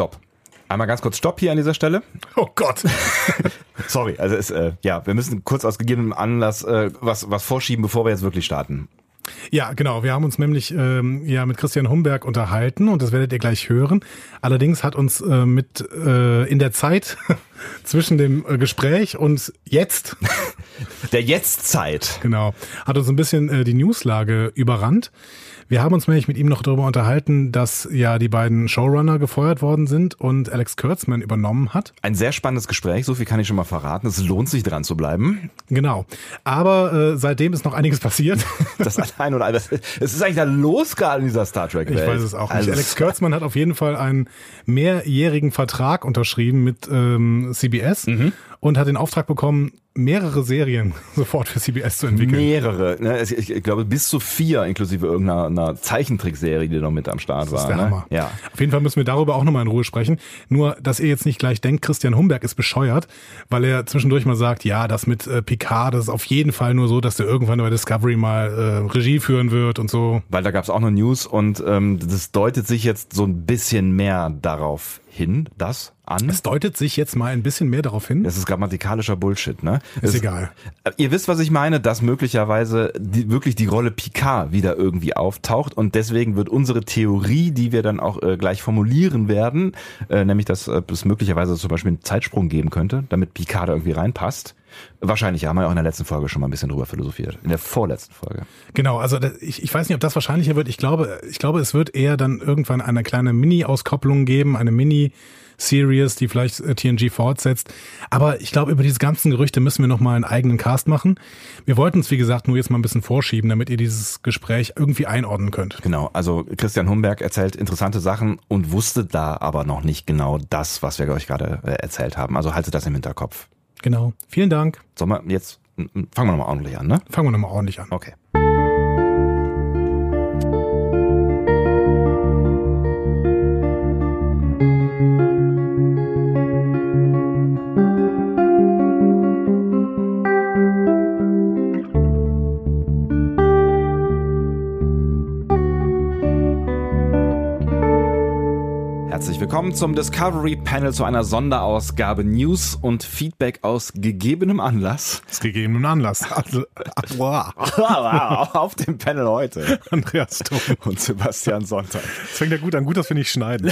Stopp. Einmal ganz kurz Stopp hier an dieser Stelle. Oh Gott. Sorry, also es, äh, ja, wir müssen kurz aus gegebenem Anlass äh, was, was vorschieben, bevor wir jetzt wirklich starten. Ja, genau. Wir haben uns nämlich ähm, ja mit Christian Humberg unterhalten und das werdet ihr gleich hören. Allerdings hat uns äh, mit äh, in der Zeit zwischen dem äh, Gespräch und jetzt der Jetztzeit genau hat uns ein bisschen äh, die Newslage überrannt. Wir haben uns nämlich mit ihm noch darüber unterhalten, dass ja die beiden Showrunner gefeuert worden sind und Alex Kurtzman übernommen hat. Ein sehr spannendes Gespräch, so viel kann ich schon mal verraten. Es lohnt sich dran zu bleiben. Genau. Aber äh, seitdem ist noch einiges passiert. Das allein oder alles. Es ist eigentlich da losgegangen in dieser Star Trek Welt. Ich weiß es auch nicht. Also Alex Kurtzman hat auf jeden Fall einen mehrjährigen Vertrag unterschrieben mit ähm, CBS mhm. Und hat den Auftrag bekommen, mehrere Serien sofort für CBS zu entwickeln. Mehrere. Ne? Ich, glaube bis zu vier, inklusive irgendeiner Zeichentrickserie, die noch mit am Start das war. Ist der ne? Hammer. Ja. Auf jeden Fall müssen wir darüber auch nochmal in Ruhe sprechen. Nur, dass ihr jetzt nicht gleich denkt, Christian Humberg ist bescheuert, weil er zwischendurch mal sagt, ja, das mit äh, Picard, das ist auf jeden Fall nur so, dass der irgendwann bei Discovery mal äh, Regie führen wird und so. Weil da gab es auch noch News und ähm, das deutet sich jetzt so ein bisschen mehr darauf hin, das an. Es deutet sich jetzt mal ein bisschen mehr darauf hin. Das ist grammatikalischer Bullshit, ne? Ist es, egal. Ihr wisst, was ich meine, dass möglicherweise die, wirklich die Rolle Picard wieder irgendwie auftaucht und deswegen wird unsere Theorie, die wir dann auch äh, gleich formulieren werden, äh, nämlich, dass äh, es möglicherweise zum Beispiel einen Zeitsprung geben könnte, damit Picard da irgendwie reinpasst. Wahrscheinlich, ja, haben wir auch in der letzten Folge schon mal ein bisschen drüber philosophiert. In der vorletzten Folge. Genau, also ich, ich weiß nicht, ob das wahrscheinlicher wird. Ich glaube, ich glaube, es wird eher dann irgendwann eine kleine Mini-Auskopplung geben, eine Mini- Series, die vielleicht äh, TNG fortsetzt. Aber ich glaube, über diese ganzen Gerüchte müssen wir nochmal einen eigenen Cast machen. Wir wollten es, wie gesagt, nur jetzt mal ein bisschen vorschieben, damit ihr dieses Gespräch irgendwie einordnen könnt. Genau, also Christian Humberg erzählt interessante Sachen und wusste da aber noch nicht genau das, was wir euch gerade äh, erzählt haben. Also haltet das im Hinterkopf. Genau. Vielen Dank. Sollen wir jetzt, fangen wir nochmal ordentlich an, ne? Fangen wir nochmal ordentlich an. Okay. Willkommen zum Discovery Panel zu einer Sonderausgabe News und Feedback aus gegebenem Anlass. Aus gegebenem Anlass. Auf dem Panel heute. Andreas Tom. Und Sebastian Sonntag. Das fängt ja gut an. Gut, dass wir nicht schneiden.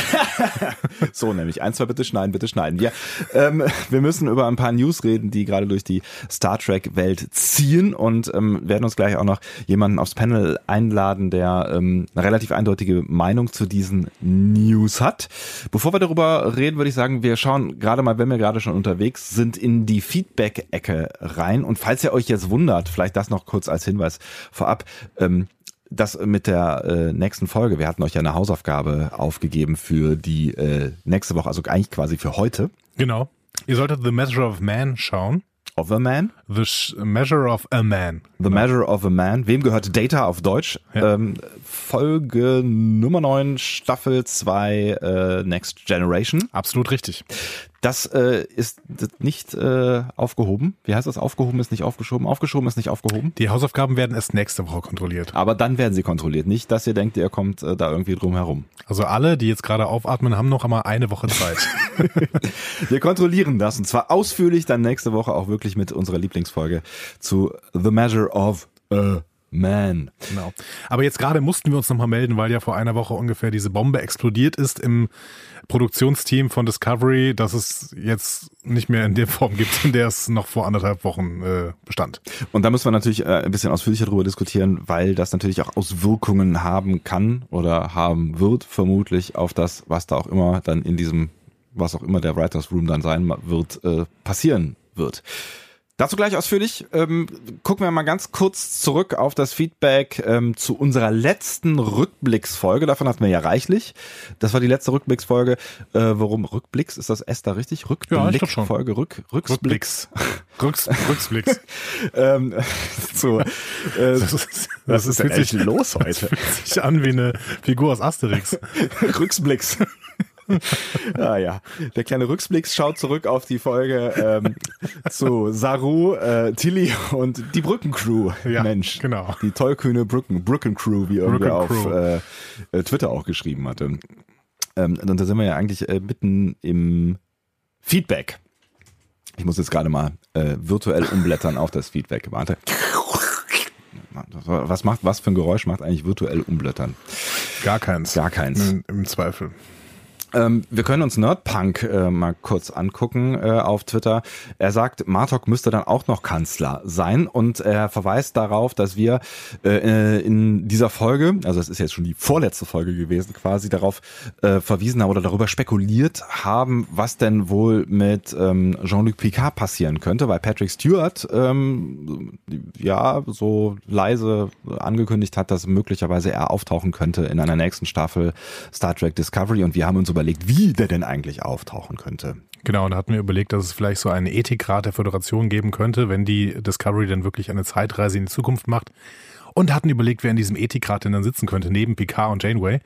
so nämlich. Eins, zwei, bitte schneiden, bitte schneiden. Wir, ähm, wir müssen über ein paar News reden, die gerade durch die Star Trek Welt ziehen und ähm, werden uns gleich auch noch jemanden aufs Panel einladen, der ähm, eine relativ eindeutige Meinung zu diesen News hat. Bevor wir darüber reden, würde ich sagen, wir schauen gerade mal, wenn wir gerade schon unterwegs sind, in die Feedback-Ecke rein. Und falls ihr euch jetzt wundert, vielleicht das noch kurz als Hinweis vorab, ähm, das mit der äh, nächsten Folge. Wir hatten euch ja eine Hausaufgabe aufgegeben für die äh, nächste Woche, also eigentlich quasi für heute. Genau. Ihr solltet The Measure of Man schauen. Of a Man? The Measure of a Man. The. Measure of a Man. Wem gehört Data auf Deutsch? Ja. Ähm, Folge Nummer 9, Staffel 2, äh, Next Generation. Absolut richtig. Das äh, ist nicht äh, aufgehoben. Wie heißt das? Aufgehoben ist nicht aufgeschoben. Aufgeschoben ist nicht aufgehoben. Die Hausaufgaben werden erst nächste Woche kontrolliert. Aber dann werden sie kontrolliert. Nicht, dass ihr denkt, ihr kommt äh, da irgendwie drum herum. Also alle, die jetzt gerade aufatmen, haben noch einmal eine Woche Zeit. Wir kontrollieren das und zwar ausführlich dann nächste Woche auch wirklich mit unserer Lieblingsfolge zu The Measure of a Man. Genau. Aber jetzt gerade mussten wir uns nochmal melden, weil ja vor einer Woche ungefähr diese Bombe explodiert ist im Produktionsteam von Discovery, dass es jetzt nicht mehr in der Form gibt, in der es noch vor anderthalb Wochen äh, bestand. Und da müssen wir natürlich äh, ein bisschen ausführlicher darüber diskutieren, weil das natürlich auch Auswirkungen haben kann oder haben wird, vermutlich auf das, was da auch immer dann in diesem, was auch immer der Writers Room dann sein wird, äh, passieren wird. Dazu gleich ausführlich. Ähm, gucken wir mal ganz kurz zurück auf das Feedback ähm, zu unserer letzten Rückblicksfolge. Davon hatten wir ja reichlich. Das war die letzte Rückblicksfolge. Äh, warum Rückblicks? Ist das S da richtig? Rückblick ja, ich schon. Folge Rück, Rücksblicks. Rücks, Rücksblicks. ähm, so, äh, das ist, was ist denn echt los heute? Das fühlt sich an wie eine Figur aus Asterix. Rücksblicks ah ja, der kleine Rücksblick schaut zurück auf die Folge ähm, zu Saru, äh, Tilly und die Brückencrew. Ja, Mensch, genau. Die tollkühne Brücken, Brückencrew, wie irgendwer auf äh, äh, Twitter auch geschrieben hatte. Ähm, und da sind wir ja eigentlich äh, mitten im Feedback. Ich muss jetzt gerade mal äh, virtuell umblättern auf das Feedback. Warte. Was macht, was für ein Geräusch macht eigentlich virtuell umblättern? Gar keins. Gar keins. Im, im Zweifel. Ähm, wir können uns Nerdpunk äh, mal kurz angucken äh, auf Twitter. Er sagt, Martok müsste dann auch noch Kanzler sein und er verweist darauf, dass wir äh, in dieser Folge, also es ist jetzt schon die vorletzte Folge gewesen, quasi darauf äh, verwiesen haben oder darüber spekuliert haben, was denn wohl mit ähm, Jean-Luc Picard passieren könnte, weil Patrick Stewart ähm, ja so leise angekündigt hat, dass möglicherweise er auftauchen könnte in einer nächsten Staffel Star Trek Discovery und wir haben uns überlegt, wie der denn eigentlich auftauchen könnte. Genau, und hatten wir überlegt, dass es vielleicht so eine Ethikrat der Föderation geben könnte, wenn die Discovery dann wirklich eine Zeitreise in die Zukunft macht. Und hatten überlegt, wer in diesem Ethikrat denn dann sitzen könnte, neben Picard und Janeway.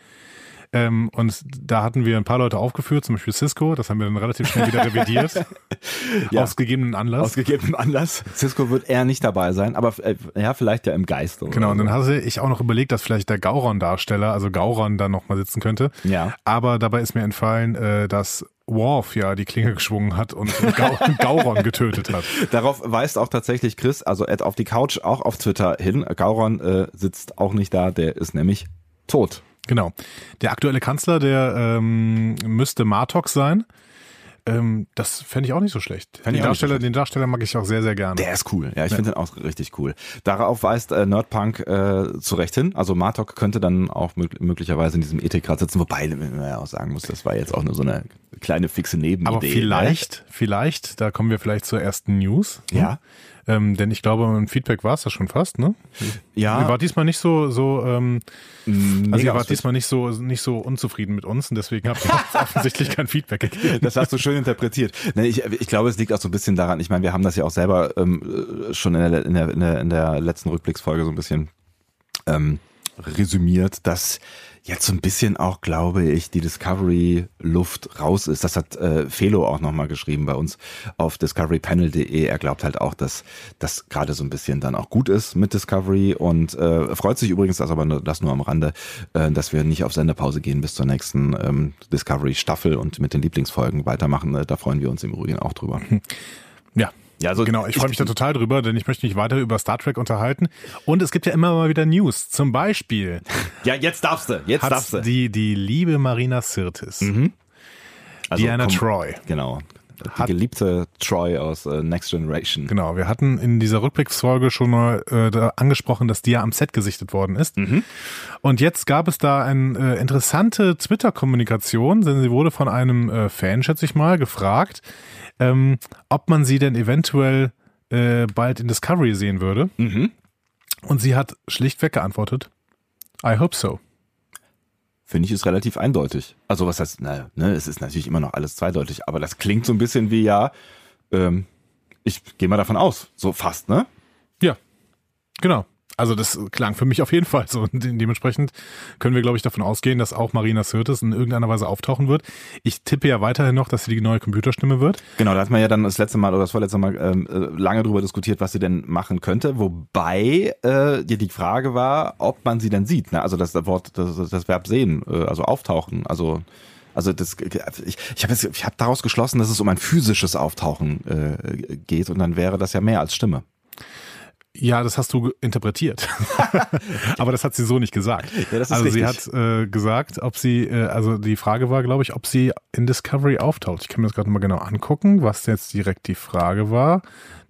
Ähm, und da hatten wir ein paar Leute aufgeführt, zum Beispiel Cisco, das haben wir dann relativ schnell wieder revidiert. ja. Aus gegebenem Anlass. Aus gegebenem Anlass. Cisco wird eher nicht dabei sein, aber äh, ja, vielleicht ja im Geiste. Genau, und dann hatte ich auch noch überlegt, dass vielleicht der Gauron-Darsteller, also Gauron, da nochmal sitzen könnte. Ja. Aber dabei ist mir entfallen, äh, dass Worf ja die Klinge geschwungen hat und Gau Gauron getötet hat. Darauf weist auch tatsächlich Chris, also Ed auf die Couch, auch auf Twitter hin. Gauron äh, sitzt auch nicht da, der ist nämlich tot. Genau. Der aktuelle Kanzler, der ähm, müsste Martok sein. Ähm, das fände ich auch nicht so schlecht. Den Darsteller, den Darsteller mag ich auch sehr, sehr gerne. Der ist cool. Ja, ich ja. finde den auch richtig cool. Darauf weist äh, Nerdpunk äh, zu Recht hin. Also Martok könnte dann auch möglicherweise in diesem Ethikrat sitzen, wobei man ja auch sagen muss, das war jetzt auch nur so eine kleine fixe Nebenidee. Aber vielleicht, ne? vielleicht, da kommen wir vielleicht zur ersten News. Ja. Ähm, denn ich glaube, ein Feedback war es das schon fast, ne? Ja. Ihr war diesmal nicht so, so ähm, mm, also ihr wart diesmal nicht so, nicht so unzufrieden mit uns und deswegen habt ihr offensichtlich kein Feedback gegeben. Das hast du schön interpretiert. Nee, ich, ich glaube, es liegt auch so ein bisschen daran, ich meine, wir haben das ja auch selber ähm, schon in der, in, der, in, der, in der letzten Rückblicksfolge so ein bisschen ähm, resümiert, dass jetzt so ein bisschen auch, glaube ich, die Discovery-Luft raus ist. Das hat äh, Felo auch nochmal geschrieben bei uns auf discoverypanel.de. Er glaubt halt auch, dass das gerade so ein bisschen dann auch gut ist mit Discovery und äh, freut sich übrigens, das aber das nur am Rande, äh, dass wir nicht auf Sendepause gehen bis zur nächsten ähm, Discovery-Staffel und mit den Lieblingsfolgen weitermachen. Äh, da freuen wir uns im Übrigen auch drüber. Ja, ja, also genau, ich freue mich da total drüber, denn ich möchte mich weiter über Star Trek unterhalten. Und es gibt ja immer mal wieder News. Zum Beispiel. Ja, jetzt darfst du. Jetzt darfst du. Die, die liebe Marina Sirtis. Mhm. Also, Diana komm, Troy. Genau. Die geliebte Troy aus äh, Next Generation. Genau, wir hatten in dieser Rückblicksfolge schon mal äh, angesprochen, dass die ja am Set gesichtet worden ist. Mhm. Und jetzt gab es da eine äh, interessante Twitter-Kommunikation, denn sie wurde von einem äh, Fan, schätze ich mal, gefragt, ähm, ob man sie denn eventuell äh, bald in Discovery sehen würde. Mhm. Und sie hat schlichtweg geantwortet, I hope so. Finde ich ist relativ eindeutig. Also was heißt, naja, ne, es ist natürlich immer noch alles zweideutig, aber das klingt so ein bisschen wie ja, ähm, ich gehe mal davon aus, so fast, ne? Ja, genau. Also das klang für mich auf jeden Fall so. Und dementsprechend können wir, glaube ich, davon ausgehen, dass auch Marina Sirtis in irgendeiner Weise auftauchen wird. Ich tippe ja weiterhin noch, dass sie die neue Computerstimme wird. Genau, da hat man ja dann das letzte Mal oder das vorletzte Mal ähm, äh, lange darüber diskutiert, was sie denn machen könnte. Wobei äh, die Frage war, ob man sie denn sieht. Ne? Also das Wort, das, das Verb sehen, äh, also auftauchen. Also also das, ich, ich habe ich hab daraus geschlossen, dass es um ein physisches Auftauchen äh, geht und dann wäre das ja mehr als Stimme. Ja, das hast du interpretiert. Aber das hat sie so nicht gesagt. Ja, also richtig. sie hat äh, gesagt, ob sie, äh, also die Frage war, glaube ich, ob sie in Discovery auftaucht. Ich kann mir das gerade mal genau angucken, was jetzt direkt die Frage war,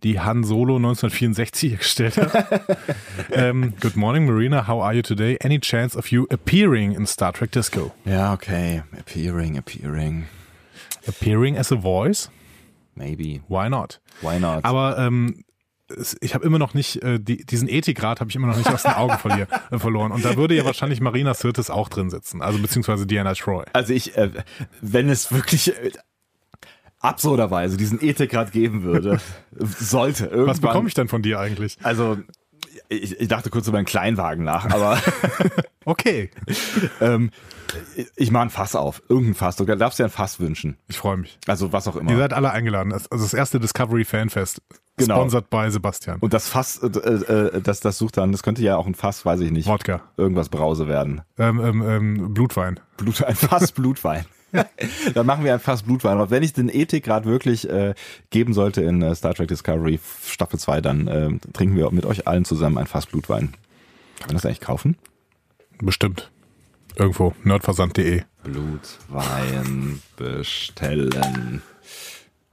die Han Solo 1964 gestellt hat. ähm, Good morning, Marina. How are you today? Any chance of you appearing in Star Trek Disco? Ja, okay. Appearing, appearing. Appearing as a voice? Maybe. Why not? Why not? Aber ähm, ich habe immer noch nicht, äh, die, diesen Ethikrat habe ich immer noch nicht aus den Augen verlier, äh, verloren. Und da würde ja wahrscheinlich Marina Sirtis auch drin sitzen, also beziehungsweise Diana Troy. Also ich, äh, wenn es wirklich äh, absurderweise diesen Ethikrat geben würde, sollte irgendwann. Was bekomme ich denn von dir eigentlich? Also ich, ich dachte kurz über einen Kleinwagen nach, aber okay. ähm, ich mache ein Fass auf, irgendein Fass. Du darfst dir ein Fass wünschen. Ich freue mich. Also was auch immer. Ihr seid alle eingeladen. Also das erste Discovery Fanfest Genau. Sponsored by Sebastian. Und das Fass, äh, äh, das, das sucht dann, das könnte ja auch ein Fass, weiß ich nicht. Wodka. Irgendwas Brause werden. Ähm, ähm, ähm, Blutwein. Blut, ein Fass Blutwein. Dann machen wir ein Fass Blutwein drauf. Wenn ich den Ethik gerade wirklich äh, geben sollte in äh, Star Trek Discovery Staffel 2, dann äh, trinken wir mit euch allen zusammen ein Fass Blutwein. Kann man das eigentlich kaufen? Bestimmt. Irgendwo. Nerdversand.de. Blutwein bestellen.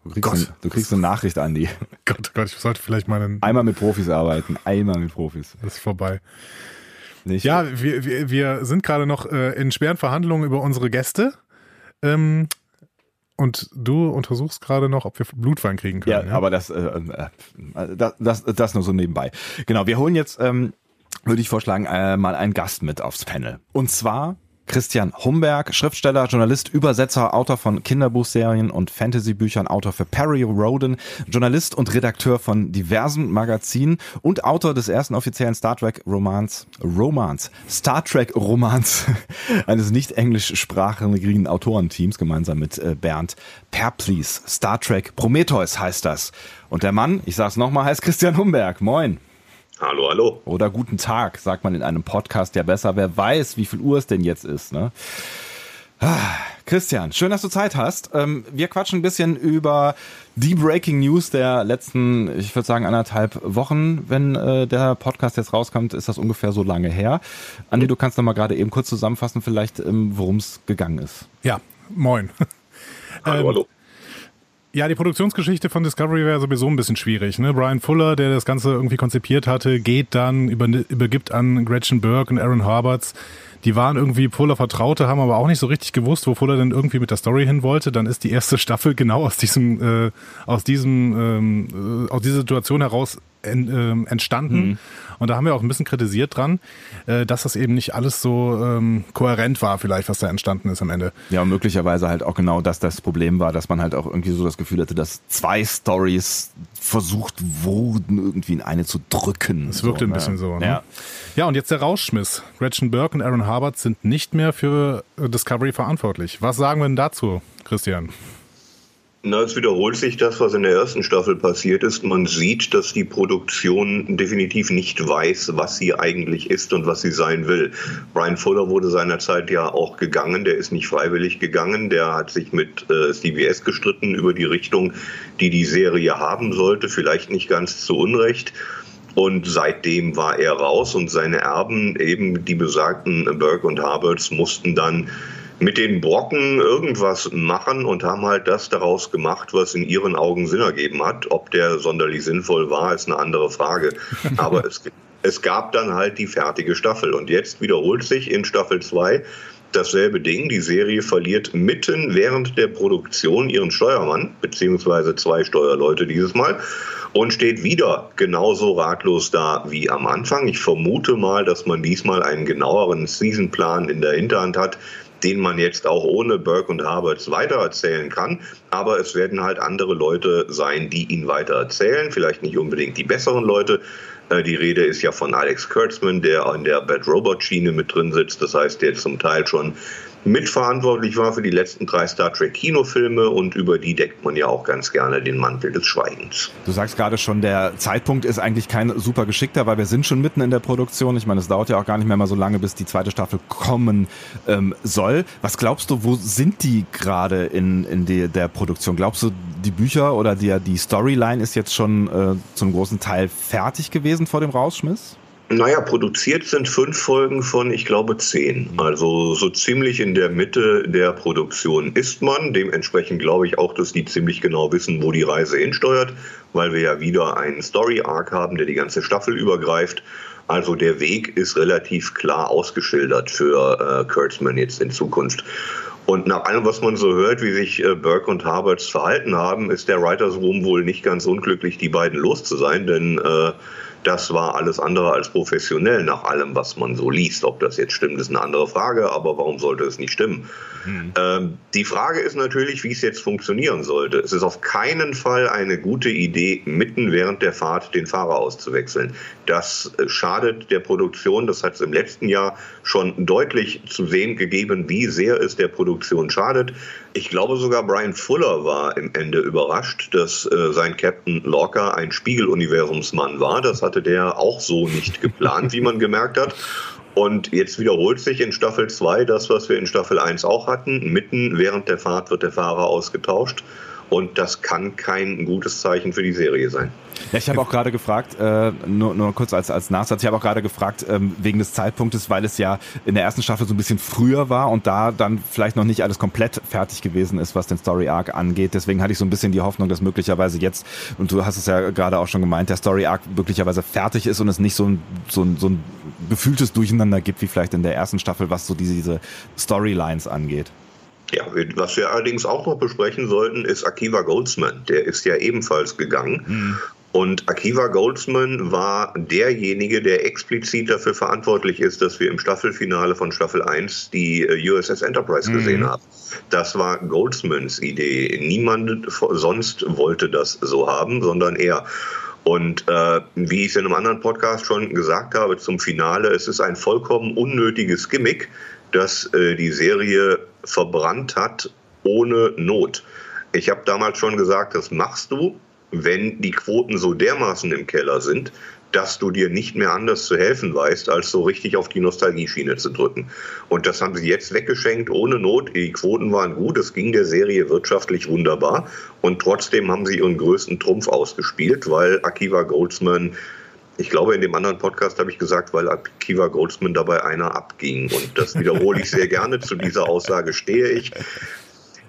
Du kriegst, eine, du kriegst eine Nachricht, Andi. Gott, Gott, ich sollte vielleicht mal einen Einmal mit Profis arbeiten. Einmal mit Profis. Das ist vorbei. Nicht. Ja, wir, wir, wir sind gerade noch äh, in schweren Verhandlungen über unsere Gäste. Ähm, und du untersuchst gerade noch, ob wir Blutwein kriegen können. Ja, ja? aber das, äh, äh, das, das, das nur so nebenbei. Genau, wir holen jetzt, ähm, würde ich vorschlagen, äh, mal einen Gast mit aufs Panel. Und zwar Christian Humberg, Schriftsteller, Journalist, Übersetzer, Autor von Kinderbuchserien und Fantasybüchern, Autor für Perry Roden, Journalist und Redakteur von diversen Magazinen und Autor des ersten offiziellen Star Trek Romans, Romans, Star Trek Romans eines nicht englischsprachigen Autorenteams gemeinsam mit äh, Bernd Perplis. Star Trek Prometheus heißt das. Und der Mann, ich sag's nochmal, heißt Christian Humberg. Moin. Hallo, hallo. Oder guten Tag, sagt man in einem Podcast ja besser. Wer weiß, wie viel Uhr es denn jetzt ist, ne? Ah, Christian, schön, dass du Zeit hast. Ähm, wir quatschen ein bisschen über die Breaking News der letzten, ich würde sagen, anderthalb Wochen. Wenn äh, der Podcast jetzt rauskommt, ist das ungefähr so lange her. Andi, du kannst noch mal gerade eben kurz zusammenfassen, vielleicht, ähm, worum es gegangen ist. Ja, moin. Hallo, ähm, hallo. Ja, die Produktionsgeschichte von Discovery wäre sowieso ein bisschen schwierig. Ne? Brian Fuller, der das Ganze irgendwie konzipiert hatte, geht dann, über, übergibt an Gretchen Burke und Aaron Harberts. Die waren irgendwie Fuller Vertraute, haben aber auch nicht so richtig gewusst, wo Fuller denn irgendwie mit der Story hin wollte. Dann ist die erste Staffel genau aus diesem, äh, aus diesem, ähm, äh, aus dieser Situation heraus en, äh, entstanden. Mhm. Und da haben wir auch ein bisschen kritisiert dran, äh, dass das eben nicht alles so ähm, kohärent war, vielleicht, was da entstanden ist am Ende. Ja, und möglicherweise halt auch genau das das Problem war, dass man halt auch irgendwie so das Gefühl hatte, dass zwei Stories versucht wurden, irgendwie in eine zu drücken. Es wirkte so, ein ne? bisschen so. Ne? Ja. ja, und jetzt der Rauschmiss. Gretchen Burke und Aaron Harbert sind nicht mehr für äh, Discovery verantwortlich. Was sagen wir denn dazu, Christian? Na, es wiederholt sich das, was in der ersten Staffel passiert ist. Man sieht, dass die Produktion definitiv nicht weiß, was sie eigentlich ist und was sie sein will. Brian Fuller wurde seinerzeit ja auch gegangen. Der ist nicht freiwillig gegangen. Der hat sich mit äh, CBS gestritten über die Richtung, die die Serie haben sollte. Vielleicht nicht ganz zu Unrecht. Und seitdem war er raus und seine Erben, eben die besagten Burke und Harberts, mussten dann mit den Brocken irgendwas machen und haben halt das daraus gemacht, was in ihren Augen Sinn ergeben hat. Ob der sonderlich sinnvoll war, ist eine andere Frage. Aber es, es gab dann halt die fertige Staffel. Und jetzt wiederholt sich in Staffel 2 dasselbe Ding. Die Serie verliert mitten während der Produktion ihren Steuermann, beziehungsweise zwei Steuerleute dieses Mal, und steht wieder genauso ratlos da wie am Anfang. Ich vermute mal, dass man diesmal einen genaueren Seasonplan in der Hinterhand hat, den man jetzt auch ohne Burke und Harberts weitererzählen kann. Aber es werden halt andere Leute sein, die ihn weitererzählen. Vielleicht nicht unbedingt die besseren Leute. Äh, die Rede ist ja von Alex Kurtzman, der in der Bad Robot Schiene mit drin sitzt. Das heißt, der zum Teil schon mitverantwortlich war für die letzten drei Star Trek Kinofilme und über die deckt man ja auch ganz gerne den Mantel des Schweigens. Du sagst gerade schon, der Zeitpunkt ist eigentlich kein super geschickter, weil wir sind schon mitten in der Produktion. Ich meine, es dauert ja auch gar nicht mehr mal so lange, bis die zweite Staffel kommen ähm, soll. Was glaubst du, wo sind die gerade in, in die, der Produktion? Glaubst du, die Bücher oder die, die Storyline ist jetzt schon äh, zum großen Teil fertig gewesen vor dem Rausschmiss? Naja, produziert sind fünf Folgen von, ich glaube, zehn. Also so ziemlich in der Mitte der Produktion ist man. Dementsprechend glaube ich auch, dass die ziemlich genau wissen, wo die Reise hinsteuert, weil wir ja wieder einen Story-Arc haben, der die ganze Staffel übergreift. Also der Weg ist relativ klar ausgeschildert für äh, Kurtzman jetzt in Zukunft. Und nach allem, was man so hört, wie sich äh, Burke und Harberts verhalten haben, ist der Writers Room wohl nicht ganz unglücklich, die beiden los zu sein, denn äh, das war alles andere als professionell nach allem, was man so liest. Ob das jetzt stimmt, ist eine andere Frage, aber warum sollte es nicht stimmen? Mhm. Ähm, die Frage ist natürlich, wie es jetzt funktionieren sollte. Es ist auf keinen Fall eine gute Idee, mitten während der Fahrt den Fahrer auszuwechseln. Das äh, schadet der Produktion. Das hat es im letzten Jahr schon deutlich zu sehen gegeben, wie sehr es der Produktion schadet. Ich glaube sogar Brian Fuller war im Ende überrascht, dass äh, sein Captain Lorca ein Spiegeluniversumsmann war. Das hatte der auch so nicht geplant, wie man gemerkt hat. Und jetzt wiederholt sich in Staffel 2 das, was wir in Staffel 1 auch hatten. Mitten während der Fahrt wird der Fahrer ausgetauscht. Und das kann kein gutes Zeichen für die Serie sein. Ja, ich habe auch gerade gefragt, äh, nur, nur kurz als, als Nachsatz, ich habe auch gerade gefragt, ähm, wegen des Zeitpunktes, weil es ja in der ersten Staffel so ein bisschen früher war und da dann vielleicht noch nicht alles komplett fertig gewesen ist, was den Story Arc angeht. Deswegen hatte ich so ein bisschen die Hoffnung, dass möglicherweise jetzt, und du hast es ja gerade auch schon gemeint, der Story Arc möglicherweise fertig ist und es nicht so ein, so ein, so ein gefühltes Durcheinander gibt, wie vielleicht in der ersten Staffel, was so diese, diese Storylines angeht. Ja, was wir allerdings auch noch besprechen sollten, ist Akiva Goldsman. Der ist ja ebenfalls gegangen. Mhm. Und Akiva Goldsman war derjenige, der explizit dafür verantwortlich ist, dass wir im Staffelfinale von Staffel 1 die äh, USS Enterprise mhm. gesehen haben. Das war Goldsmans Idee. Niemand sonst wollte das so haben, sondern er. Und äh, wie ich es in einem anderen Podcast schon gesagt habe zum Finale, es ist ein vollkommen unnötiges Gimmick, das äh, die Serie verbrannt hat ohne Not. Ich habe damals schon gesagt, das machst du, wenn die Quoten so dermaßen im Keller sind, dass du dir nicht mehr anders zu helfen weißt, als so richtig auf die Nostalgieschiene zu drücken. Und das haben sie jetzt weggeschenkt, ohne Not. Die Quoten waren gut, es ging der Serie wirtschaftlich wunderbar. Und trotzdem haben sie ihren größten Trumpf ausgespielt, weil Akiva Goldsman ich glaube, in dem anderen Podcast habe ich gesagt, weil Akiva Goldsman dabei einer abging. Und das wiederhole ich sehr gerne. Zu dieser Aussage stehe ich.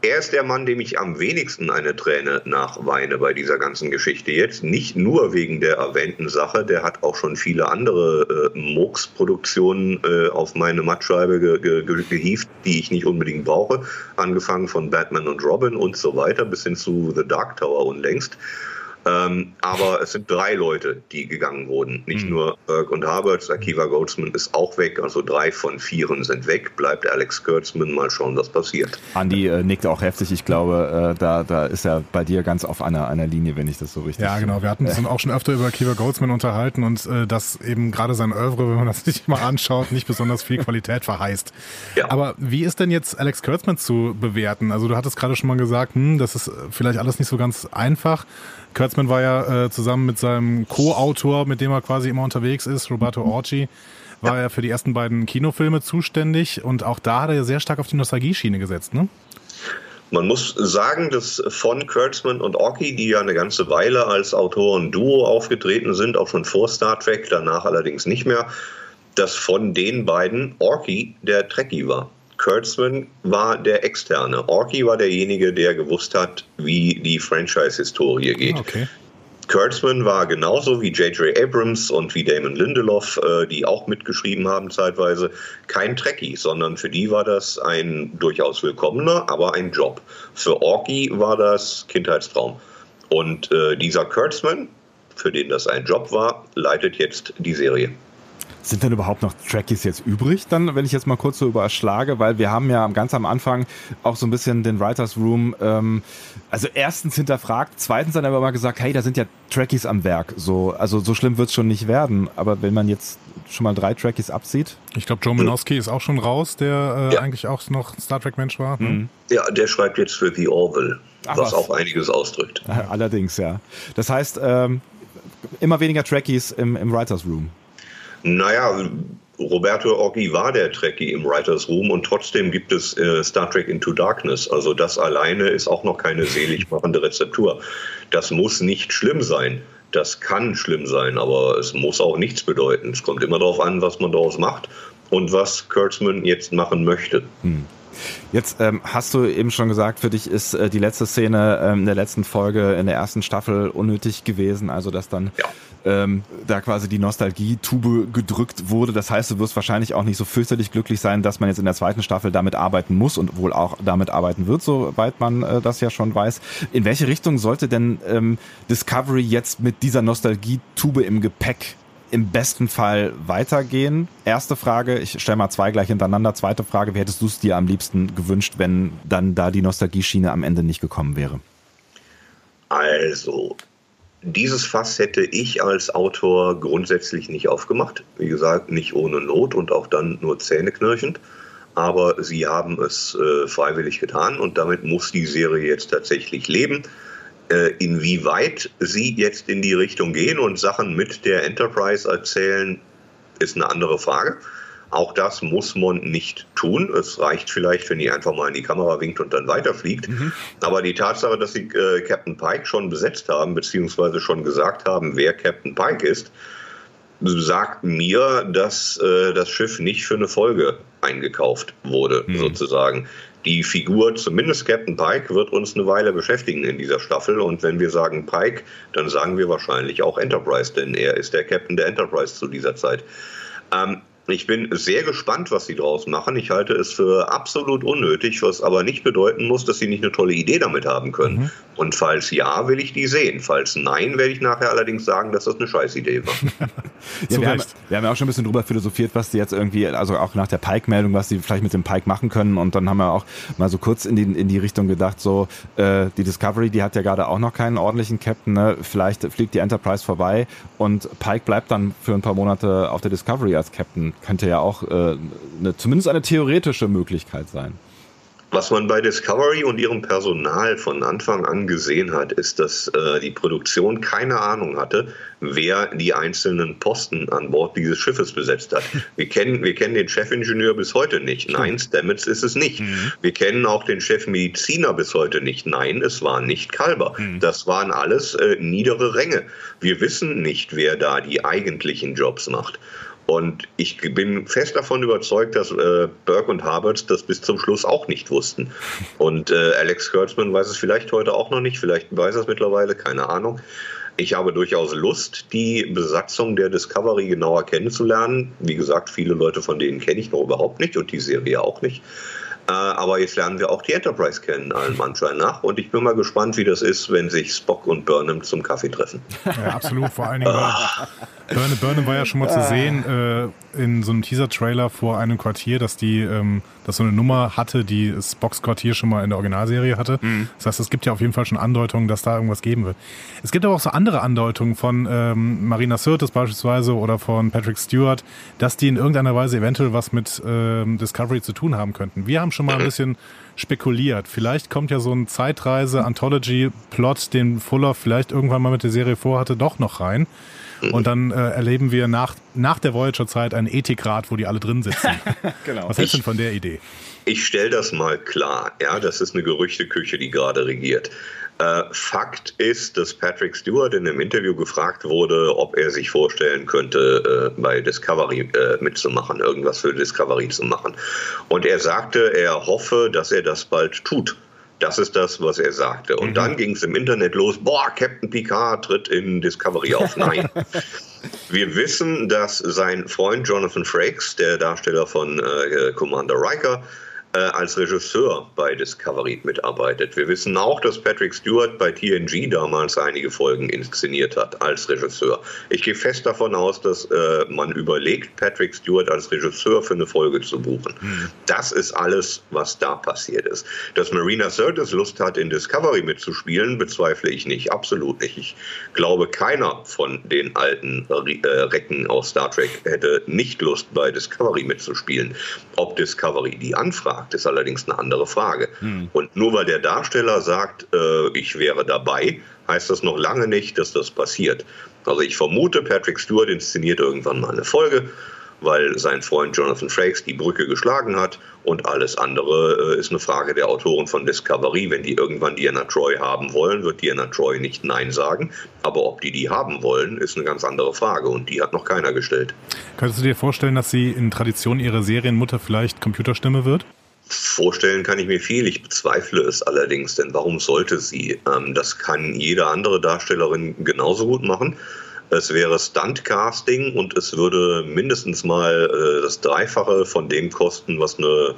Er ist der Mann, dem ich am wenigsten eine Träne nachweine bei dieser ganzen Geschichte jetzt. Nicht nur wegen der erwähnten Sache, der hat auch schon viele andere äh, Murks-Produktionen äh, auf meine Mattscheibe ge ge gehievt, die ich nicht unbedingt brauche. Angefangen von Batman und Robin und so weiter bis hin zu The Dark Tower unlängst. Ähm, aber es sind drei Leute, die gegangen wurden. Nicht mhm. nur Burke und Harberts, Akiva Goldsman ist auch weg. Also drei von vieren sind weg. Bleibt Alex Kurtzman. Mal schauen, was passiert. Andi äh, nickt auch heftig. Ich glaube, äh, da, da ist er bei dir ganz auf einer, einer Linie, wenn ich das so richtig Ja, genau. Wir hatten uns äh. auch schon öfter über Akiva Goldsman unterhalten und äh, dass eben gerade sein Oeuvre, wenn man das sich mal anschaut, nicht besonders viel Qualität verheißt. Ja. Aber wie ist denn jetzt Alex Kurtzman zu bewerten? Also du hattest gerade schon mal gesagt, hm, das ist vielleicht alles nicht so ganz einfach. Kurtzman war ja äh, zusammen mit seinem Co-Autor, mit dem er quasi immer unterwegs ist, Roberto Orci, war ja. er für die ersten beiden Kinofilme zuständig und auch da hat er ja sehr stark auf die Nostalgie-Schiene gesetzt, ne? Man muss sagen, dass von Kurtzman und Orki, die ja eine ganze Weile als Autoren-Duo aufgetreten sind, auch schon vor Star Trek, danach allerdings nicht mehr, dass von den beiden Orki der Trekkie war. Kurtzman war der Externe. Orky war derjenige, der gewusst hat, wie die Franchise-Historie geht. Ah, okay. Kurtzman war genauso wie J.J. Abrams und wie Damon Lindelof, äh, die auch mitgeschrieben haben zeitweise, kein Trekkie, sondern für die war das ein durchaus willkommener, aber ein Job. Für Orky war das Kindheitstraum. Und äh, dieser Kurtzman, für den das ein Job war, leitet jetzt die Serie. Sind denn überhaupt noch Trackies jetzt übrig, dann, wenn ich jetzt mal kurz so überschlage, weil wir haben ja ganz am Anfang auch so ein bisschen den Writers Room, ähm, also erstens hinterfragt, zweitens dann aber mal gesagt, hey, da sind ja Trackies am Werk, so, also so schlimm wird es schon nicht werden, aber wenn man jetzt schon mal drei Trackies absieht. Ich glaube, Joe Minowski ist auch schon raus, der äh, ja. eigentlich auch noch Star Trek Mensch war. Mhm. Ja, der schreibt jetzt für The Orville, Ach, was, was, auch einiges ausdrückt. Allerdings, ja. Das heißt, ähm, immer weniger Trackies im, im Writers Room. Naja, Roberto Orgi war der Trekkie im Writers Room und trotzdem gibt es äh, Star Trek Into Darkness. Also das alleine ist auch noch keine selig machende Rezeptur. Das muss nicht schlimm sein. Das kann schlimm sein, aber es muss auch nichts bedeuten. Es kommt immer darauf an, was man daraus macht und was Kurtzman jetzt machen möchte. Hm. Jetzt ähm, hast du eben schon gesagt, für dich ist äh, die letzte Szene ähm, in der letzten Folge in der ersten Staffel unnötig gewesen, also dass dann ja ähm, da quasi die Nostalgie-Tube gedrückt wurde. Das heißt, du wirst wahrscheinlich auch nicht so fürchterlich glücklich sein, dass man jetzt in der zweiten Staffel damit arbeiten muss und wohl auch damit arbeiten wird, soweit man äh, das ja schon weiß. In welche Richtung sollte denn ähm, Discovery jetzt mit dieser Nostalgie-Tube im Gepäck im besten Fall weitergehen? Erste Frage, ich stelle mal zwei gleich hintereinander. Zweite Frage, wie hättest du es dir am liebsten gewünscht, wenn dann da die Nostalgie-Schiene am Ende nicht gekommen wäre? Also, dieses Fass hätte ich als Autor grundsätzlich nicht aufgemacht. Wie gesagt, nicht ohne Not und auch dann nur zähneknirschend. aber sie haben es äh, freiwillig getan und damit muss die Serie jetzt tatsächlich leben. Äh, inwieweit sie jetzt in die Richtung gehen und Sachen mit der Enterprise erzählen, ist eine andere Frage. Auch das muss man nicht tun. Es reicht vielleicht, wenn die einfach mal in die Kamera winkt und dann weiterfliegt. Mhm. Aber die Tatsache, dass sie äh, Captain Pike schon besetzt haben, beziehungsweise schon gesagt haben, wer Captain Pike ist, sagt mir, dass äh, das Schiff nicht für eine Folge eingekauft wurde, mhm. sozusagen die Figur, zumindest Captain Pike, wird uns eine Weile beschäftigen in dieser Staffel. Und wenn wir sagen Pike, dann sagen wir wahrscheinlich auch Enterprise, denn er ist der Captain der Enterprise zu dieser Zeit. Ähm, ich bin sehr gespannt, was sie draus machen. Ich halte es für absolut unnötig, was aber nicht bedeuten muss, dass sie nicht eine tolle Idee damit haben können. Mhm. Und falls ja, will ich die sehen. Falls nein, werde ich nachher allerdings sagen, dass das eine Scheißidee war. ja, wir, haben, wir haben ja auch schon ein bisschen drüber philosophiert, was die jetzt irgendwie, also auch nach der Pike-Meldung, was sie vielleicht mit dem Pike machen können. Und dann haben wir auch mal so kurz in die, in die Richtung gedacht, so äh, die Discovery, die hat ja gerade auch noch keinen ordentlichen Captain. Ne? Vielleicht fliegt die Enterprise vorbei und Pike bleibt dann für ein paar Monate auf der Discovery als Captain könnte ja auch äh, eine, zumindest eine theoretische Möglichkeit sein. Was man bei Discovery und ihrem Personal von Anfang an gesehen hat, ist, dass äh, die Produktion keine Ahnung hatte, wer die einzelnen Posten an Bord dieses Schiffes besetzt hat. Wir kennen, wir kennen den Chefingenieur bis heute nicht. Nein, Stamets ist es nicht. Mhm. Wir kennen auch den Chefmediziner bis heute nicht. Nein, es war nicht Kalber. Mhm. Das waren alles äh, niedere Ränge. Wir wissen nicht, wer da die eigentlichen Jobs macht. Und ich bin fest davon überzeugt, dass äh, Burke und Harvard das bis zum Schluss auch nicht wussten. Und äh, Alex Kurtzman weiß es vielleicht heute auch noch nicht, vielleicht weiß er es mittlerweile, keine Ahnung. Ich habe durchaus Lust, die Besatzung der Discovery genauer kennenzulernen. Wie gesagt, viele Leute von denen kenne ich noch überhaupt nicht und die Serie auch nicht. Äh, aber jetzt lernen wir auch die Enterprise kennen, allen Anschein nach. Und ich bin mal gespannt, wie das ist, wenn sich Spock und Burnham zum Kaffee treffen. Ja, absolut. Vor allen Dingen. Burnham, Burnham war ja schon mal zu sehen äh, in so einem Teaser-Trailer vor einem Quartier, dass die ähm, dass so eine Nummer hatte, die das Box-Quartier schon mal in der Originalserie hatte. Mhm. Das heißt, es gibt ja auf jeden Fall schon Andeutungen, dass da irgendwas geben wird. Es gibt aber auch so andere Andeutungen von ähm, Marina Sirtis beispielsweise oder von Patrick Stewart, dass die in irgendeiner Weise eventuell was mit ähm, Discovery zu tun haben könnten. Wir haben schon mal ein bisschen spekuliert. Vielleicht kommt ja so ein Zeitreise-Anthology-Plot, den Fuller vielleicht irgendwann mal mit der Serie vorhatte, doch noch rein. Und dann äh, erleben wir nach, nach der Voyager-Zeit einen Ethikrat, wo die alle drin sitzen. genau. Was hältst du denn von der Idee? Ich stelle das mal klar. Ja, das ist eine Gerüchteküche, die gerade regiert. Äh, Fakt ist, dass Patrick Stewart in einem Interview gefragt wurde, ob er sich vorstellen könnte, äh, bei Discovery äh, mitzumachen, irgendwas für Discovery zu machen. Und er sagte, er hoffe, dass er das bald tut. Das ist das, was er sagte. Und mhm. dann ging es im Internet los, boah, Captain Picard tritt in Discovery auf. Nein. Wir wissen, dass sein Freund Jonathan Frakes, der Darsteller von äh, Commander Riker, äh, als Regisseur bei Discovery mitarbeitet. Wir wissen auch, dass Patrick Stewart bei TNG damals einige Folgen inszeniert hat als Regisseur. Ich gehe fest davon aus, dass äh, man überlegt, Patrick Stewart als Regisseur für eine Folge zu buchen. Mhm. Das ist alles, was da passiert ist. Dass Marina Sirtis Lust hat, in Discovery mitzuspielen, bezweifle ich nicht, absolut nicht. Ich glaube, keiner von den alten äh, Recken aus Star Trek hätte nicht Lust, bei Discovery mitzuspielen. Ob Discovery die Anfrage Markt ist allerdings eine andere Frage. Hm. Und nur weil der Darsteller sagt, äh, ich wäre dabei, heißt das noch lange nicht, dass das passiert. Also ich vermute, Patrick Stewart inszeniert irgendwann mal eine Folge, weil sein Freund Jonathan Frakes die Brücke geschlagen hat und alles andere äh, ist eine Frage der Autoren von Discovery. Wenn die irgendwann Diana Troy haben wollen, wird Diana Troy nicht Nein sagen. Aber ob die die haben wollen, ist eine ganz andere Frage und die hat noch keiner gestellt. Könntest du dir vorstellen, dass sie in Tradition ihrer Serienmutter vielleicht Computerstimme wird? Vorstellen kann ich mir viel. Ich bezweifle es allerdings, denn warum sollte sie? Ähm, das kann jede andere Darstellerin genauso gut machen. Es wäre Stuntcasting und es würde mindestens mal äh, das Dreifache von dem kosten, was eine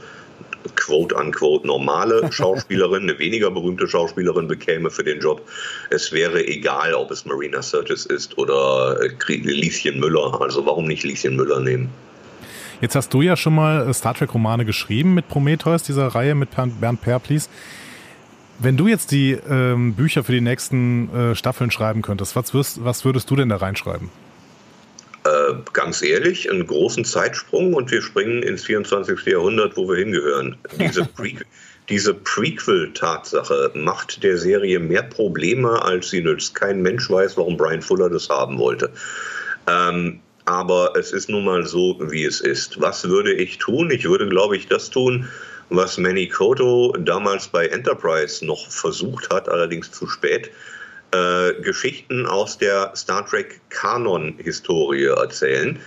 quote-unquote normale Schauspielerin, eine weniger berühmte Schauspielerin bekäme für den Job. Es wäre egal, ob es Marina Sirtis ist oder äh, Lieschen Müller. Also warum nicht Lieschen Müller nehmen? Jetzt hast du ja schon mal äh, Star Trek-Romane geschrieben mit Prometheus, dieser Reihe mit Bernd Perplis. Wenn du jetzt die ähm, Bücher für die nächsten äh, Staffeln schreiben könntest, was, wirst, was würdest du denn da reinschreiben? Äh, ganz ehrlich, einen großen Zeitsprung und wir springen ins 24. Jahrhundert, wo wir hingehören. Diese, Pre diese Prequel-Tatsache macht der Serie mehr Probleme, als sie nützt. Kein Mensch weiß, warum Brian Fuller das haben wollte. Ähm, aber es ist nun mal so, wie es ist. Was würde ich tun? Ich würde, glaube ich, das tun, was Manny Koto damals bei Enterprise noch versucht hat, allerdings zu spät äh, Geschichten aus der Star Trek Kanon-Historie erzählen,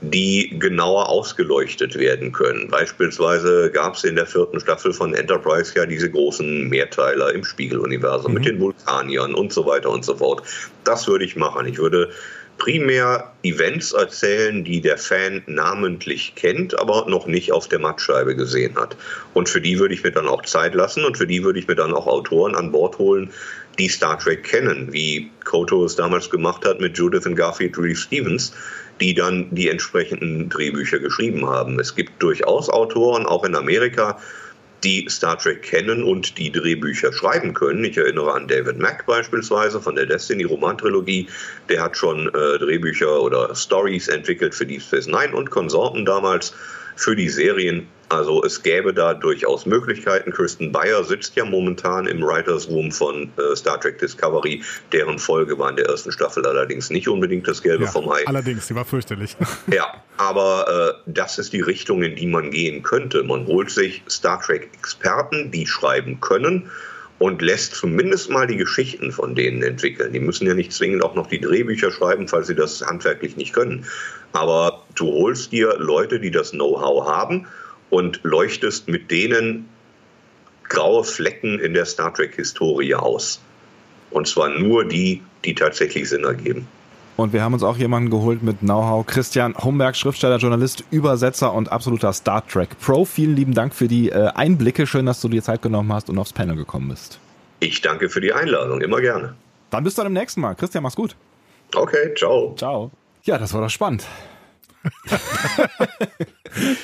die genauer ausgeleuchtet werden können. Beispielsweise gab es in der vierten Staffel von Enterprise ja diese großen Mehrteiler im Spiegeluniversum mhm. mit den Vulkaniern und so weiter und so fort. Das würde ich machen. Ich würde primär Events erzählen, die der Fan namentlich kennt, aber noch nicht auf der Mattscheibe gesehen hat. Und für die würde ich mir dann auch Zeit lassen und für die würde ich mir dann auch Autoren an Bord holen, die Star Trek kennen, wie Koto es damals gemacht hat mit Judith und Garfield Reeve Stevens, die dann die entsprechenden Drehbücher geschrieben haben. Es gibt durchaus Autoren, auch in Amerika, die Star Trek kennen und die Drehbücher schreiben können. Ich erinnere an David Mack beispielsweise von der Destiny-Romantrilogie. Der hat schon äh, Drehbücher oder Stories entwickelt für Deep Space Nine und Konsorten damals für die Serien. Also es gäbe da durchaus Möglichkeiten. Kristen Bayer sitzt ja momentan im Writers Room von äh, Star Trek Discovery. Deren Folge war in der ersten Staffel allerdings nicht unbedingt das Gelbe ja, vom Ei. Allerdings, sie war fürchterlich. ja, aber äh, das ist die Richtung, in die man gehen könnte. Man holt sich Star Trek-Experten, die schreiben können und lässt zumindest mal die Geschichten von denen entwickeln. Die müssen ja nicht zwingend auch noch die Drehbücher schreiben, falls sie das handwerklich nicht können. Aber du holst dir Leute, die das Know-how haben und leuchtest mit denen graue Flecken in der Star Trek-Historie aus. Und zwar nur die, die tatsächlich Sinn ergeben. Und wir haben uns auch jemanden geholt mit Know-how. Christian Homberg, Schriftsteller, Journalist, Übersetzer und absoluter Star Trek Pro. Vielen lieben Dank für die äh, Einblicke. Schön, dass du dir Zeit genommen hast und aufs Panel gekommen bist. Ich danke für die Einladung. Immer gerne. Dann bis dann im nächsten Mal. Christian, mach's gut. Okay, ciao. Ciao. Ja, das war doch spannend.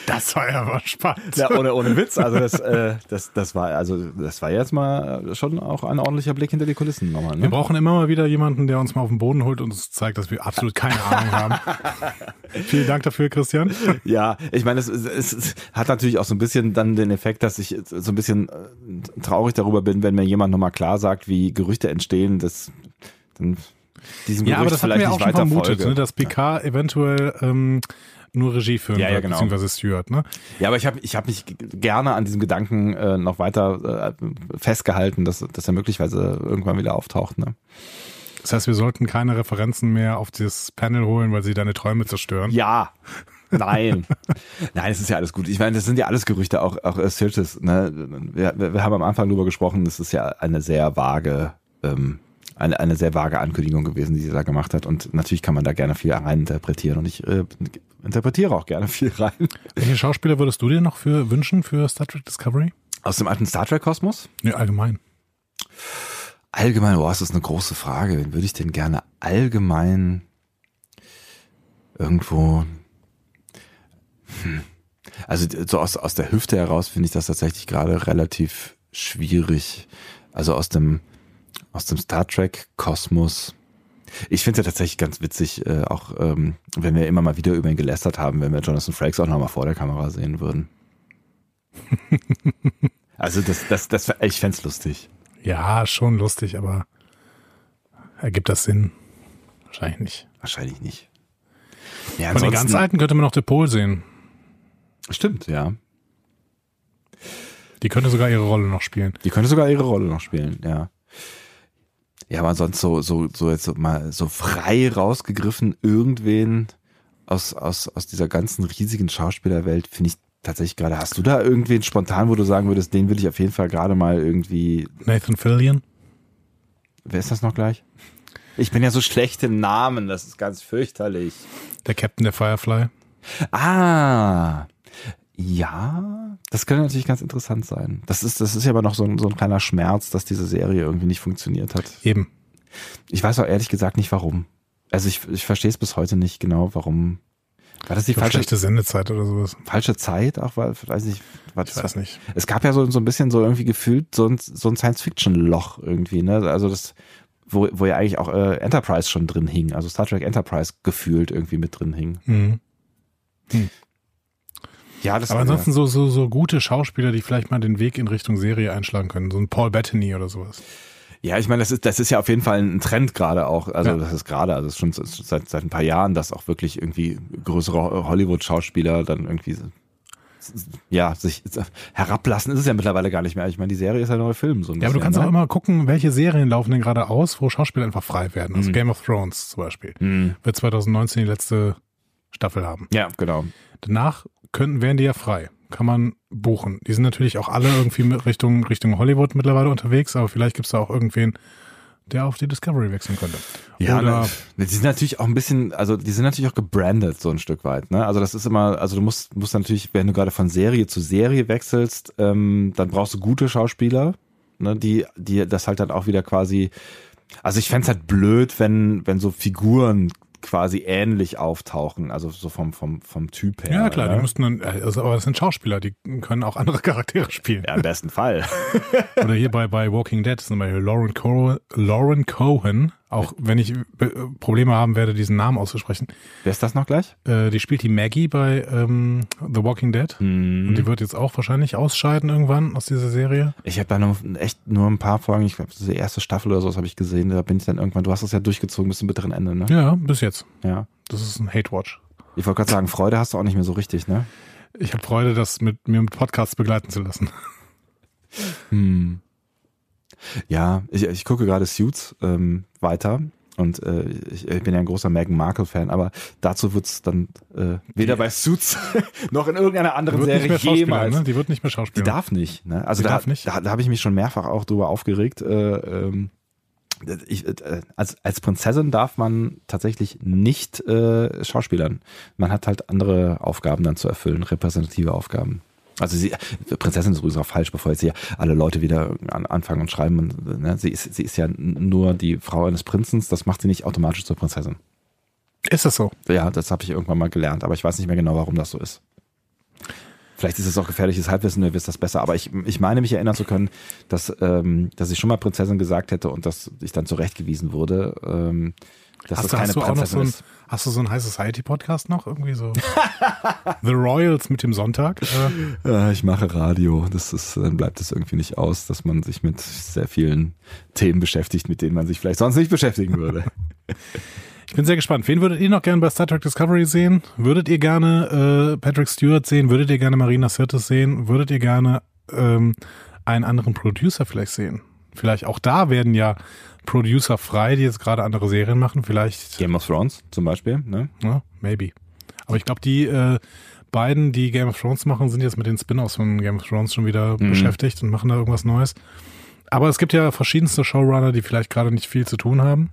das war ja mal spannend. Ja, ohne, ohne Witz. Also das, äh, das, das war also das war jetzt mal schon auch ein ordentlicher Blick hinter die Kulissen nochmal. Ne? Wir brauchen immer mal wieder jemanden, der uns mal auf den Boden holt und uns zeigt, dass wir absolut keine Ahnung haben. Vielen Dank dafür, Christian. Ja, ich meine, es, es, es, hat natürlich auch so ein bisschen dann den Effekt, dass ich so ein bisschen äh, traurig darüber bin, wenn mir jemand nochmal klar sagt, wie Gerüchte entstehen. Das dann diesem ja, aber das hatten wir auch schon vermutet, ne, dass ja. eventuell ähm, nur Regie führen ja, ja, genau. beziehungsweise Stewart. Ne? Ja, aber ich habe ich hab mich gerne an diesem Gedanken äh, noch weiter äh, festgehalten, dass, dass er möglicherweise irgendwann wieder auftaucht. Ne? Das heißt, wir sollten keine Referenzen mehr auf dieses Panel holen, weil sie deine Träume zerstören. Ja. Nein. Nein, es ist ja alles gut. Ich meine, das sind ja alles Gerüchte, auch, auch äh, Sirtis, ne? Wir, wir haben am Anfang darüber gesprochen, das ist ja eine sehr vage ähm, eine, eine sehr vage Ankündigung gewesen, die sie da gemacht hat. Und natürlich kann man da gerne viel reininterpretieren. Und ich äh, interpretiere auch gerne viel rein. Welche Schauspieler würdest du dir noch für wünschen für Star Trek Discovery? Aus dem alten Star Trek Kosmos? Nee, allgemein. Allgemein, boah, das ist eine große Frage. Wen würde ich denn gerne allgemein irgendwo. Hm. Also so aus, aus der Hüfte heraus finde ich das tatsächlich gerade relativ schwierig. Also aus dem aus dem Star Trek Kosmos. Ich finde es ja tatsächlich ganz witzig, äh, auch ähm, wenn wir immer mal wieder über ihn gelästert haben, wenn wir Jonathan Frakes auch nochmal vor der Kamera sehen würden. also das, das, das, ich fände es lustig. Ja, schon lustig, aber ergibt das Sinn? Wahrscheinlich nicht. Wahrscheinlich nicht. Ja, Von den ganz Alten könnte man noch Depol sehen. Stimmt, ja. Die könnte sogar ihre Rolle noch spielen. Die könnte sogar ihre Rolle noch spielen, ja. Ja, aber sonst so, so, so jetzt mal so frei rausgegriffen, irgendwen aus, aus, aus dieser ganzen riesigen Schauspielerwelt finde ich tatsächlich gerade. Hast du da irgendwen spontan, wo du sagen würdest, den will ich auf jeden Fall gerade mal irgendwie. Nathan Fillion? Wer ist das noch gleich? Ich bin ja so schlecht im Namen, das ist ganz fürchterlich. Der Captain der Firefly. Ah, ja, das könnte natürlich ganz interessant sein. Das ist, das ist ja aber noch so ein, so ein kleiner Schmerz, dass diese Serie irgendwie nicht funktioniert hat. Eben. Ich weiß auch ehrlich gesagt nicht warum. Also ich, ich verstehe es bis heute nicht genau, warum. War das die falsche schlechte Sendezeit oder sowas? Falsche Zeit, auch weil, weiß nicht. Was, ich weiß nicht. Es gab ja so, so ein bisschen so irgendwie gefühlt so ein, so ein Science-Fiction-Loch irgendwie, ne? Also das wo, wo ja eigentlich auch äh, Enterprise schon drin hing, also Star Trek Enterprise gefühlt irgendwie mit drin hing. Mhm. Ja, das Aber ansonsten so, so, so gute Schauspieler, die vielleicht mal den Weg in Richtung Serie einschlagen können. So ein Paul Bettany oder sowas. Ja, ich meine, das ist, das ist ja auf jeden Fall ein Trend gerade auch. Also Ja. das ist gerade, also schon seit, seit ein paar Jahren, dass auch wirklich irgendwie größere Hollywood-Schauspieler dann irgendwie ja, sich herablassen ist es ja mittlerweile gar nicht mehr. Ich meine, die Serie ist ja ein neuer Film. So ein Ja, aber du kannst ne? auch immer gucken, welche Serien laufen denn gerade aus, wo Schauspieler einfach frei werden. Mhm. Also Game of Thrones zum Beispiel. Wird 2019 die letzte Staffel haben. Ja, genau. Danach könnten, wären die ja frei. Kann man buchen. Die sind natürlich auch alle irgendwie mit Richtung, Richtung Hollywood mittlerweile unterwegs, aber vielleicht gibt's da auch irgendwen, der auf die Discovery wechseln könnte. Ja, Oder, ne, die sind natürlich auch ein bisschen, also die sind natürlich auch gebrandet so ein Stück weit. Ne? Also das ist immer, also du musst, musst natürlich, wenn du gerade von Serie zu Serie wechselst, ähm, dann brauchst du gute Schauspieler, ne, die, die das halt dann auch wieder quasi. Also ich fänd's halt blöd, wenn, wenn so Figuren quasi ähnlich auftauchen, also so vom, vom, vom Typ her. ja, klar, ne? die müssten dann, also, aber das sind Schauspieler, die können auch andere Charaktere spielen. ja, im besten Fall. Oder hier bei, bei Walking Dead zum Beispiel Lauren, Co Lauren Cohen, auch wenn ich äh, Probleme haben werde, diesen Namen auszusprechen. Wer ist das noch gleich? Äh, die spielt die Maggie bei ähm, The Walking Dead. Hm. Und die wird jetzt auch wahrscheinlich ausscheiden irgendwann aus dieser Serie. Ich habe da noch echt nur ein paar Folgen, ich glaube, die erste Staffel oder so habe ich gesehen, da bin ich dann irgendwann, du hast das ja durchgezogen bis zum bitteren Ende, ne? Ja, bis jetzt. Ja. Das ist ein Hate-Watch. Ich wollte gerade sagen, Freude hast du auch nicht mehr so richtig, ne? Ich habe Freude, das mit mir mit Podcasts begleiten zu lassen. Hm. Ja, ich, ich gucke gerade Suits ähm, weiter und äh, ich, ich bin ja ein großer Meghan Markle-Fan, aber dazu wird's dann äh, weder bei Suits noch in irgendeiner anderen Die wird Serie jemals. ne? Die wird nicht mehr Die Schauspielerin. darf nicht, ne? Also Die da, darf nicht? da, da habe ich mich schon mehrfach auch drüber aufgeregt. Äh, ähm, ich, äh, als, als Prinzessin darf man tatsächlich nicht äh, schauspielern. Man hat halt andere Aufgaben dann zu erfüllen, repräsentative Aufgaben. Also sie, Prinzessin ist übrigens auch falsch, bevor jetzt hier alle Leute wieder an, anfangen und schreiben. Und, ne, sie, ist, sie ist ja nur die Frau eines Prinzens, das macht sie nicht automatisch zur Prinzessin. Ist das so? Ja, das habe ich irgendwann mal gelernt, aber ich weiß nicht mehr genau, warum das so ist. Vielleicht ist es auch gefährliches Halbwissen, ihr wisst das besser, aber ich, ich meine mich erinnern zu können, dass, ähm, dass ich schon mal Prinzessin gesagt hätte und dass ich dann zurechtgewiesen wurde, ähm, dass Hast, das du, keine hast du auch noch so ein, hast du so einen High Society Podcast noch irgendwie so? The Royals mit dem Sonntag? Äh, Ja, ich mache Radio, das ist, dann bleibt es irgendwie nicht aus, dass man sich mit sehr vielen Themen beschäftigt, mit denen man sich vielleicht sonst nicht beschäftigen würde. Ich bin sehr gespannt. Wen würdet ihr noch gerne bei Star Trek Discovery sehen? Würdet ihr gerne äh, Patrick Stewart sehen? Würdet ihr gerne Marina Sirtis sehen? Würdet ihr gerne ähm, einen anderen Producer vielleicht sehen? Vielleicht auch da werden ja Producer frei, die jetzt gerade andere Serien machen. Vielleicht, Game of Thrones zum Beispiel, ne? ja, maybe. Aber ich glaube, die äh, beiden, die Game of Thrones machen, sind jetzt mit den Spin-offs von Game of Thrones schon wieder Mhm. beschäftigt und machen da irgendwas Neues. Aber es gibt ja verschiedenste Showrunner, die vielleicht gerade nicht viel zu tun haben.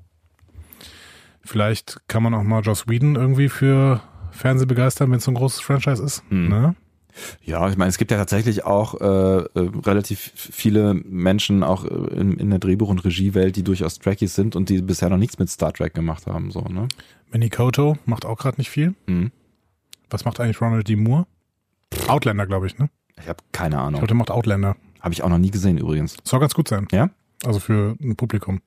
Vielleicht kann man auch mal Joss Whedon irgendwie für Fernsehen begeistern, wenn es so ein großes Franchise ist. Mhm. Ne? Ja, ich meine, es gibt ja tatsächlich auch äh, äh, relativ viele Menschen auch äh, in, in der Drehbuch- und Regiewelt, die durchaus Trekkies sind und die bisher noch nichts mit Star Trek gemacht haben, so, ne? Manny Koto macht auch gerade nicht viel. Mhm. Was macht eigentlich Ronald D. Moore? Outlander, glaube ich, ne? Ich habe keine Ich Ahnung. glaube, der macht Outlander. Habe ich auch noch nie gesehen übrigens. Soll ganz gut sein. Ja? Also für ein Publikum.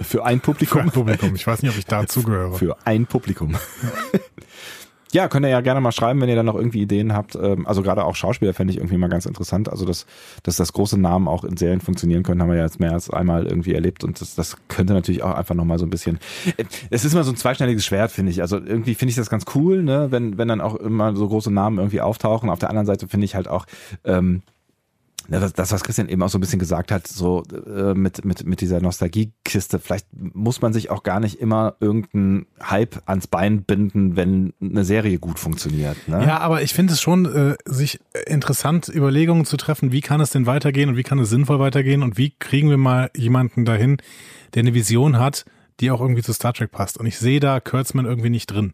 Für ein Für Publikum. ein Publikum. Ich weiß nicht, ob ich dazugehöre. Für ein Publikum. ja, könnt ihr ja gerne mal schreiben, wenn ihr dann noch irgendwie Ideen habt. Ähm, Also gerade auch Schauspieler fände ich irgendwie mal ganz interessant. Also dass, dass das große Namen auch in Serien funktionieren können, haben wir ja jetzt mehr als einmal irgendwie erlebt. Und das, das könnte natürlich auch einfach nochmal so ein bisschen. Es ist immer so ein zweischneidiges Schwert, finde ich. Also irgendwie finde ich das ganz cool, ne, wenn, wenn dann auch immer so große Namen irgendwie auftauchen. Auf der anderen Seite finde ich halt auch. Ähm, das, was Christian eben auch so ein bisschen gesagt hat, so äh, mit, mit, mit dieser Nostalgiekiste, vielleicht muss man sich auch gar nicht immer irgendeinen Hype ans Bein binden, wenn eine Serie gut funktioniert. Ne? Ja, aber ich finde es schon, äh, sich interessant Überlegungen zu treffen, wie kann es denn weitergehen und wie kann es sinnvoll weitergehen und wie kriegen wir mal jemanden dahin, der eine Vision hat, die auch irgendwie zu Star Trek passt. Und ich sehe da Kurtzman irgendwie nicht drin.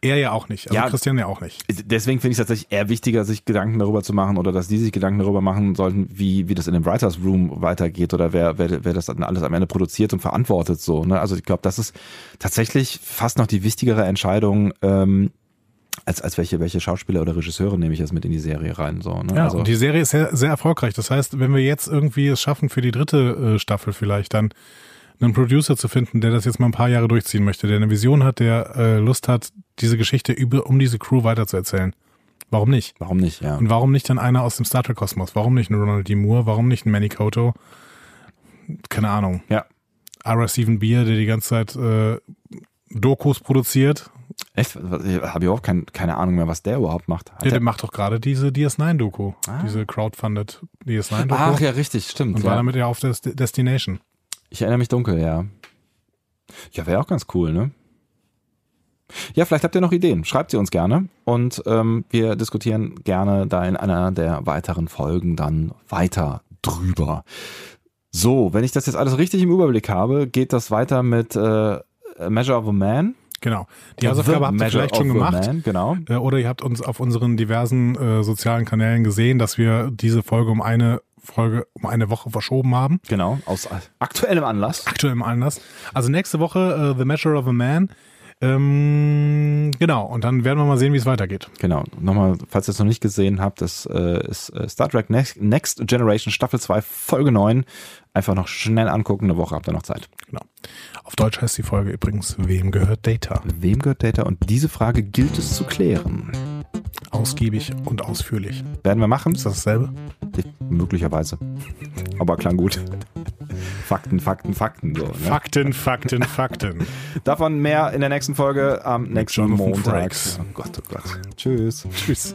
Er ja auch nicht, also Ja. Christian ja auch nicht. Deswegen finde ich es tatsächlich eher wichtiger, sich Gedanken darüber zu machen oder dass die sich Gedanken darüber machen sollten, wie, wie das in dem Writers Room weitergeht oder wer, wer, wer das dann alles am Ende produziert und verantwortet. So, ne? Also ich glaube, das ist tatsächlich fast noch die wichtigere Entscheidung, ähm, als, als welche, welche Schauspieler oder Regisseure nehme ich jetzt mit in die Serie rein. So, ne? Ja, also, und die Serie ist sehr, sehr erfolgreich. Das heißt, wenn wir jetzt irgendwie es schaffen, für die dritte äh, Staffel vielleicht dann einen Producer zu finden, der das jetzt mal ein paar Jahre durchziehen möchte, der eine Vision hat, der äh, Lust hat, diese Geschichte über, um diese Crew weiterzuerzählen. Warum nicht? Warum nicht, ja. Und warum nicht dann einer aus dem Star Trek Kosmos? Warum nicht ein Ronald D. Moore? Warum nicht ein Manny Koto? Keine Ahnung. Ja. Ira Steven Beer, der die ganze Zeit äh, Dokus produziert. Echt? Ich habe überhaupt kein, keine Ahnung mehr, was der überhaupt macht. Hat Ja, der- der macht doch gerade diese DS9-Doku. Ah. Diese crowdfunded DS9-Doku. Ach ja, richtig, stimmt. Und war Ja. damit ja auf Des Destination. Ich erinnere mich dunkel, ja. Ja, wäre auch ganz cool, ne? Ja, vielleicht habt ihr noch Ideen. Schreibt sie uns gerne und ähm, wir diskutieren gerne da in einer der weiteren Folgen dann weiter drüber. So, wenn ich das jetzt alles richtig im Überblick habe, geht das weiter mit äh, Measure of a Man. Genau. Die Hausaufgabe habt ihr vielleicht schon gemacht. Man, genau. Äh, Oder ihr habt uns auf unseren diversen äh, sozialen Kanälen gesehen, dass wir diese Folge um eine Folge um eine Woche verschoben haben. Genau, aus aktuellem Anlass. Aktuell im Anlass. Also nächste Woche äh, The Measure of a Man. Ähm, genau. Und dann werden wir mal sehen, wie es weitergeht. Genau, nochmal, falls ihr es noch nicht gesehen habt, das äh, ist äh, Star Trek Next, Next Generation Staffel 2, Folge 9. Einfach noch schnell angucken, eine Woche habt ihr noch Zeit. Genau. Auf Deutsch heißt die Folge übrigens Wem gehört Data? Wem gehört Data? Und diese Frage gilt es zu klären. Ausgiebig und ausführlich. Werden wir machen? Ist das dasselbe? Ich, möglicherweise. Aber klang gut. Fakten, Fakten, Fakten. So, ne? Fakten, Fakten, Fakten. Davon mehr in der nächsten Folge am nächsten Montag. Oh Gott, oh Gott. Tschüss. Tschüss.